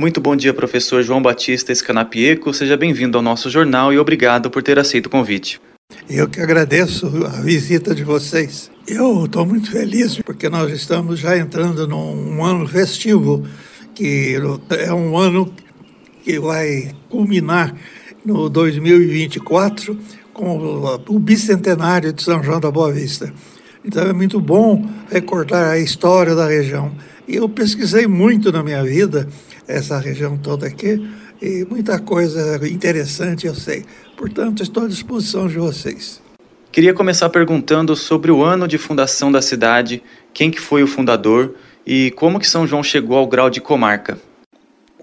Muito bom dia, professor João Batista Escanapieco. Seja bem-vindo ao nosso jornal e obrigado por ter aceito o convite. Eu que agradeço a visita de vocês. Eu estou muito feliz porque nós estamos já entrando num ano festivo, que é um ano que vai culminar no 2024 com o bicentenário de São João da Boa Vista. Então é muito bom recordar a história da região. Eu pesquisei muito na minha vida essa região toda aqui e muita coisa interessante eu sei. Portanto, estou à disposição de vocês. Queria começar perguntando sobre o ano de fundação da cidade, quem que foi o fundador e como que São João chegou ao grau de comarca.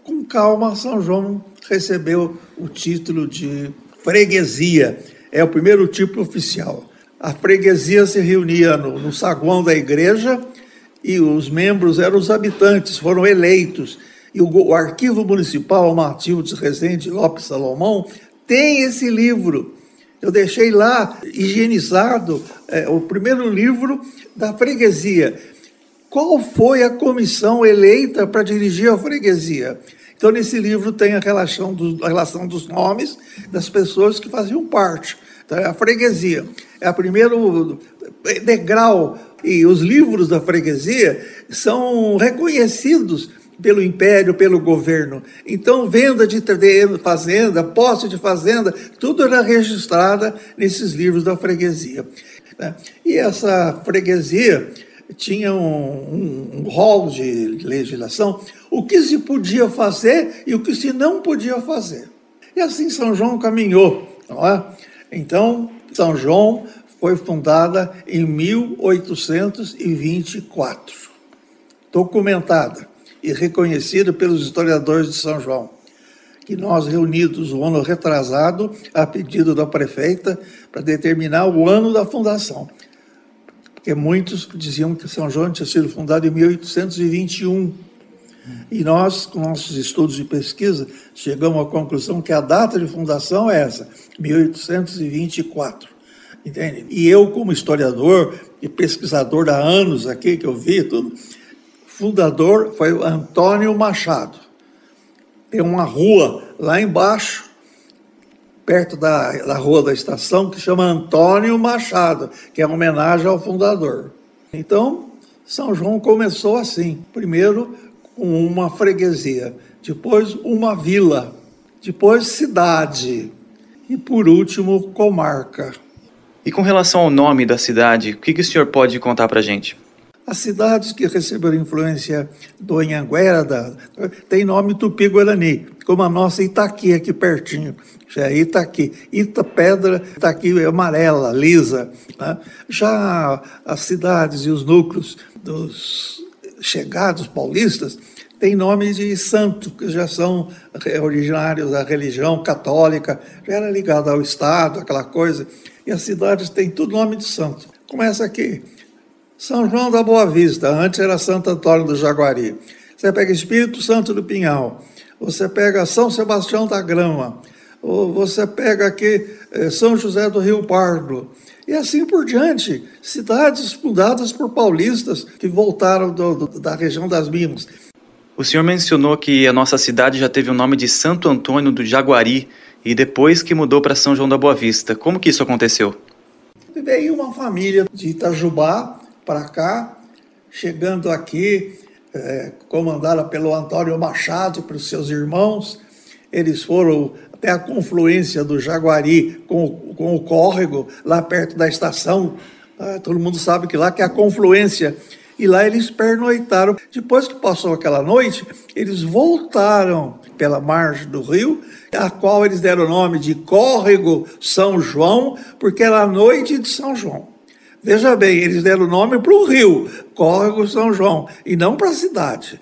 Com calma, São João recebeu o título de freguesia. É o primeiro título oficial. A freguesia se reunia no, no saguão da igreja e os membros eram os habitantes, foram eleitos. E o, o arquivo municipal, Matilde Rezende Lopes Salomão, tem esse livro. Eu deixei lá higienizado é, o primeiro livro da freguesia. Qual foi a comissão eleita para dirigir a freguesia? Então, nesse livro tem a relação, do, a relação dos nomes das pessoas que faziam parte. Então, é a freguesia é o primeiro degrau. E os livros da freguesia são reconhecidos pelo império, pelo governo. Então, venda de fazenda, posse de fazenda, tudo era registrado nesses livros da freguesia. Né? E essa freguesia tinha um, um, rol de legislação, o que se podia fazer e o que se não podia fazer. E assim São João caminhou. É? Então, São João foi fundada em 1824, documentada e reconhecida pelos historiadores de São João, que nós reunidos o ano retrasado, a pedido da prefeita, para determinar o ano da fundação porque muitos diziam que São João tinha sido fundado em 1821. E nós, com nossos estudos de pesquisa, chegamos à conclusão que a data de fundação é essa, 1824. Entende? E eu, como historiador e pesquisador há anos aqui, que eu vi tudo, fundador foi o Antônio Machado. Tem uma rua lá embaixo, perto da, da rua da estação, que chama Antônio Machado, que é uma homenagem ao fundador. Então, São João começou assim: primeiro com uma freguesia, depois uma vila, depois cidade e, por último, comarca. E com relação ao nome da cidade, o que, que o senhor pode contar para gente? As cidades que receberam influência do Anhanguera têm nome tupi-guarani, como a nossa Itaqui, aqui pertinho. Já é Itaqui. Ita Pedra, Itaqui amarela, lisa. Né? Já as cidades e os núcleos dos chegados paulistas têm nome de santo, que já são originários da religião católica, já era ligada ao Estado, aquela coisa. E as cidades têm tudo nome de santo. Começa aqui. São João da Boa Vista, antes era Santo Antônio do Jaguari. Você pega Espírito Santo do Pinhal, você pega São Sebastião da Grama, ou você pega aqui eh, São José do Rio Pardo, e assim por diante. Cidades fundadas por paulistas que voltaram do, do, da região das Minas. O senhor mencionou que a nossa cidade já teve o nome de Santo Antônio do Jaguari e depois que mudou para São João da Boa Vista. Como que isso aconteceu? Veio uma família de Itajubá para cá, chegando aqui, é, comandada pelo Antônio Machado e pelos seus irmãos. Eles foram até a confluência do Jaguari com, com o córrego, lá perto da estação. Ah, todo mundo sabe que lá que é a confluência. E lá eles pernoitaram. Depois que passou aquela noite, eles voltaram pela margem do rio, a qual eles deram o nome de Córrego São João, porque era a noite de São João. Veja bem, eles deram o nome para o rio, Córrego São João, e não para a cidade.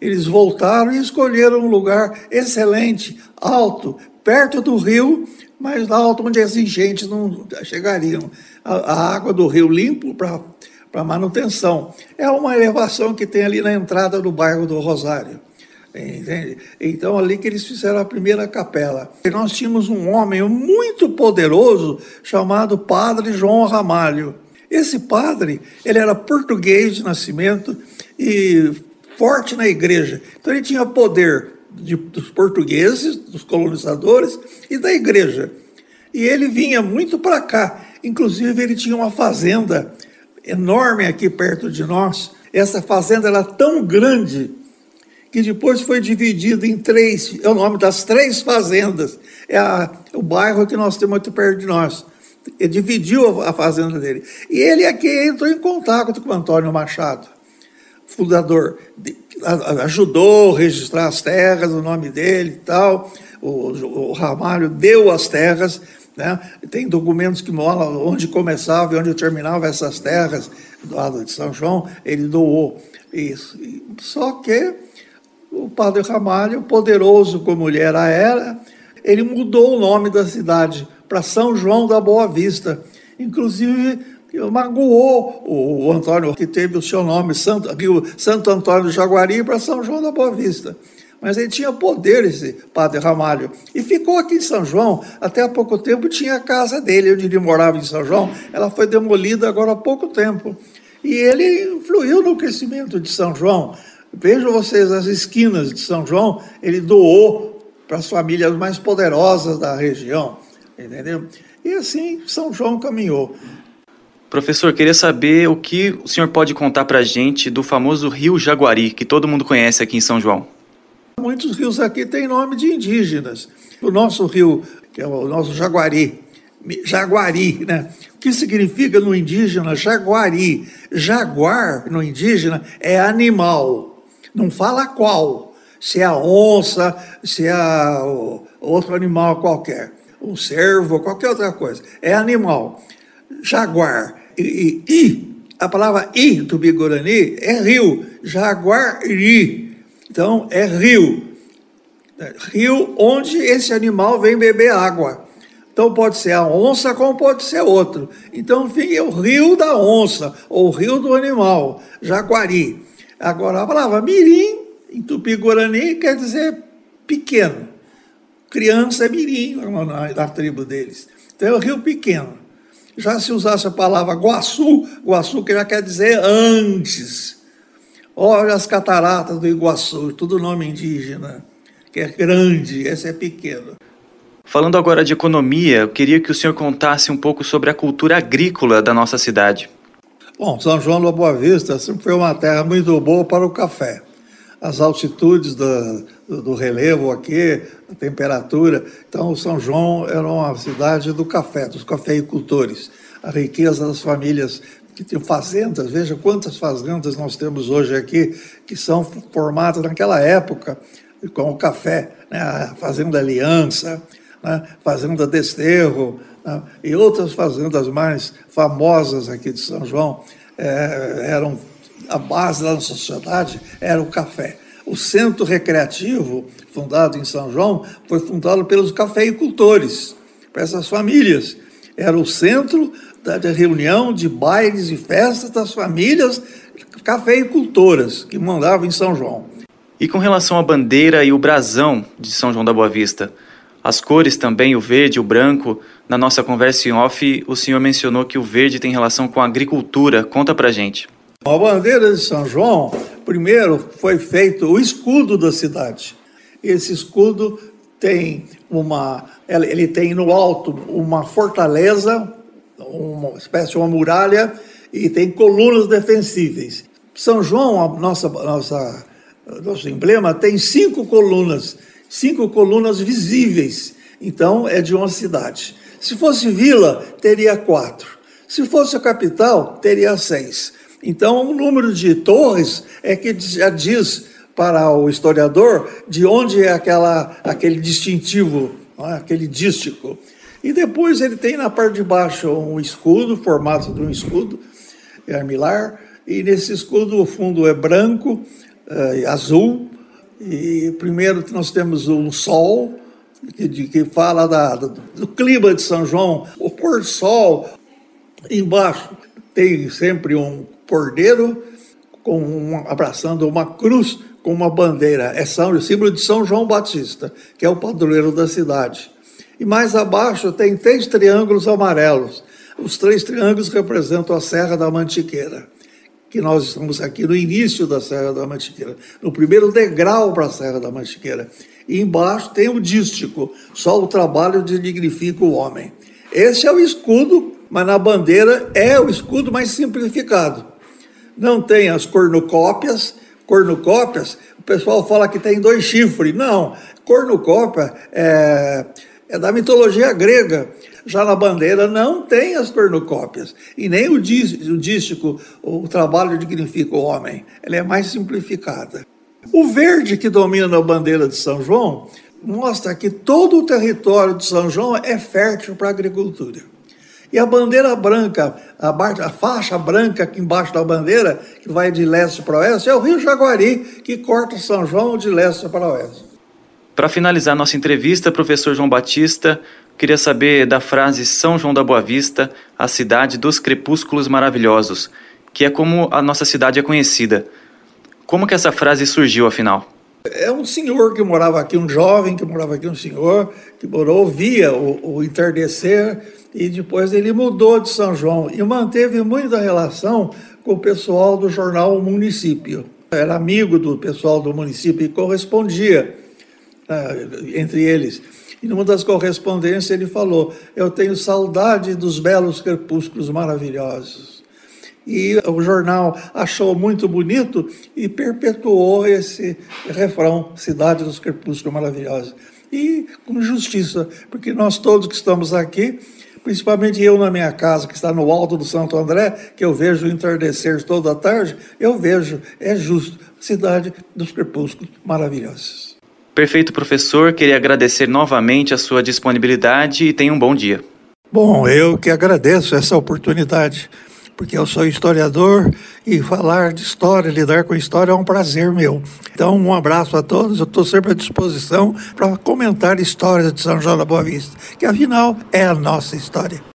Eles voltaram e escolheram um lugar excelente, alto, perto do rio, mas alto onde as enchentes não chegariam. A, a água do rio limpo para manutenção. É uma elevação que tem ali na entrada do bairro do Rosário. Entende? Então, ali que eles fizeram a primeira capela. E nós tínhamos um homem muito poderoso chamado Padre João Ramalho. Esse padre, ele era português de nascimento e forte na igreja. Então ele tinha poder de, dos portugueses, dos colonizadores e da igreja. E ele vinha muito para cá. Inclusive, ele tinha uma fazenda enorme aqui perto de nós. Essa fazenda era tão grande que depois foi dividida em três, é o nome das três fazendas. É a, o bairro que nós temos muito perto de nós. Ele dividiu a, fazenda dele. E ele aqui entrou em contato com o Antônio Machado, fundador. Ajudou a registrar as terras, o nome dele e tal. O, o Ramalho deu as terras né? Tem documentos que mostram onde começava e onde terminava essas terras do lado de São João, ele doou isso. Só que o padre Ramalho, poderoso como ele era, era ele mudou o nome da cidade para São João da Boa Vista. Inclusive, magoou o Antônio, que teve o seu nome, Santo, Santo Antônio do Jaguari, para São João da Boa Vista mas ele tinha poder, esse padre Ramalho. E ficou aqui em São João, até há pouco tempo tinha a casa dele, onde ele morava em São João, ela foi demolida agora há pouco tempo. E ele influiu no crescimento de São João. Vejam vocês as esquinas de São João, ele doou para as famílias mais poderosas da região, entendeu? E assim São João caminhou. Professor, queria saber o que o senhor pode contar para a gente do famoso Rio Jaguari, que todo mundo conhece aqui em São João. Muitos rios aqui têm nome de indígenas. O nosso rio, que é o nosso Jaguari, Jaguari, né? O que significa no indígena Jaguari? Jaguar no indígena é animal. Não fala qual. Se é a onça, se é outro animal qualquer. Um cervo, qualquer outra coisa. É animal. Jaguar. E, e, e a palavra i do Bigorani é rio. Jaguari então, é rio. Rio onde esse animal vem beber água. Então, pode ser a onça, como pode ser outro. Então, enfim, é o rio da onça, ou o rio do animal, jaguari. Agora, a palavra mirim, em tupi-guarani, quer dizer pequeno. Criança é mirim, na, tribo deles. Então, é o rio pequeno. Já se usasse a palavra guaçu, guaçu que já quer dizer antes. Olha as cataratas do Iguaçu, tudo nome indígena, que é grande, esse é pequeno. Falando agora de economia, eu queria que o senhor contasse um pouco sobre a cultura agrícola da nossa cidade. Bom, São João da Boa Vista sempre foi uma terra muito boa para o café. As altitudes do, do relevo aqui, a temperatura. Então, São João era uma cidade do café, dos cafeicultores. A riqueza das famílias que tinham fazendas, veja quantas fazendas nós temos hoje aqui, que são formadas naquela época, com o café, né? a Fazenda Aliança, né? Fazenda Desterro, né? e outras fazendas mais famosas aqui de São João, é, eram a base da nossa sociedade era o café. O centro recreativo, fundado em São João, foi fundado pelos cafeicultores, para essas famílias. Era o centro de reunião de bailes e festas das famílias cafeicultoras que mandavam em São João. E com relação à bandeira e o brasão de São João da Boa Vista, as cores também, o verde, o branco, na nossa conversa em off, o senhor mencionou que o verde tem relação com a agricultura. Conta pra gente. A bandeira de São João, primeiro foi feito o escudo da cidade. Esse escudo tem uma, ele tem no alto uma fortaleza uma espécie de uma muralha e tem colunas defensíveis. São João, a nossa, nossa, nosso emblema, tem cinco colunas, cinco colunas visíveis. Então é de uma cidade. Se fosse vila, teria quatro. Se fosse a capital, teria seis. Então o número de torres é que já diz para o historiador de onde é aquela, aquele distintivo, é? aquele dístico. E depois ele tem na parte de baixo um escudo, formato de um escudo é armilar, e nesse escudo o fundo é branco, é, azul, e primeiro nós temos um sol, que, que fala da, do, do, clima de São João, o pôr sol. Embaixo tem sempre um cordeiro com um, abraçando uma cruz com uma bandeira. É São, o símbolo de São João Batista, que é o padroeiro da cidade. E mais abaixo tem três triângulos amarelos. Os três triângulos representam a Serra da Mantiqueira, que nós estamos aqui no início da Serra da Mantiqueira, no primeiro degrau para a Serra da Mantiqueira. E embaixo tem o dístico, só o trabalho dignifica o homem. Esse é o escudo, mas na bandeira é o escudo mais simplificado. Não tem as cornucópias, cornucópias, o pessoal fala que tem dois chifres. Não, cornucópia é, é da mitologia grega. Já na bandeira não tem as cornucópias e nem o, o dístico, o trabalho dignifica o homem. Ela é mais simplificada. O verde que domina a bandeira de São João mostra que todo o território de São João é fértil para a agricultura. E a bandeira branca, a, a, faixa branca aqui embaixo da bandeira, que vai de leste para oeste, é o Rio Jaguari, que corta São João de leste para oeste. Para finalizar nossa entrevista, professor João Batista, queria saber da frase São João da Boa Vista, a cidade dos crepúsculos maravilhosos, que é como a nossa cidade é conhecida. Como que essa frase surgiu, afinal? É um senhor que morava aqui, um jovem que morava aqui, um senhor que morou, via o, o entardecer e depois ele mudou de São João e manteve muita relação com o pessoal do jornal Município. Era amigo do pessoal do município e correspondia uh, entre eles. E numa das correspondências ele falou: Eu tenho saudade dos belos crepúsculos maravilhosos. E o jornal achou muito bonito e perpetuou esse refrão, Cidade dos Crepúsculos Maravilhosos. E com justiça, porque nós todos que estamos aqui, principalmente eu na minha casa, que está no alto do Santo André, que eu vejo o entardecer toda a tarde, eu vejo, é justo, Cidade dos Crepúsculos Maravilhosos. Perfeito, professor. Queria agradecer novamente a sua disponibilidade e tenha um bom dia. Bom, eu que agradeço essa oportunidade porque eu sou historiador e falar de história, lidar com história é um prazer meu. Então, um abraço a todos, eu estou sempre à disposição para comentar histórias de São João da Boa Vista, que afinal é a nossa história.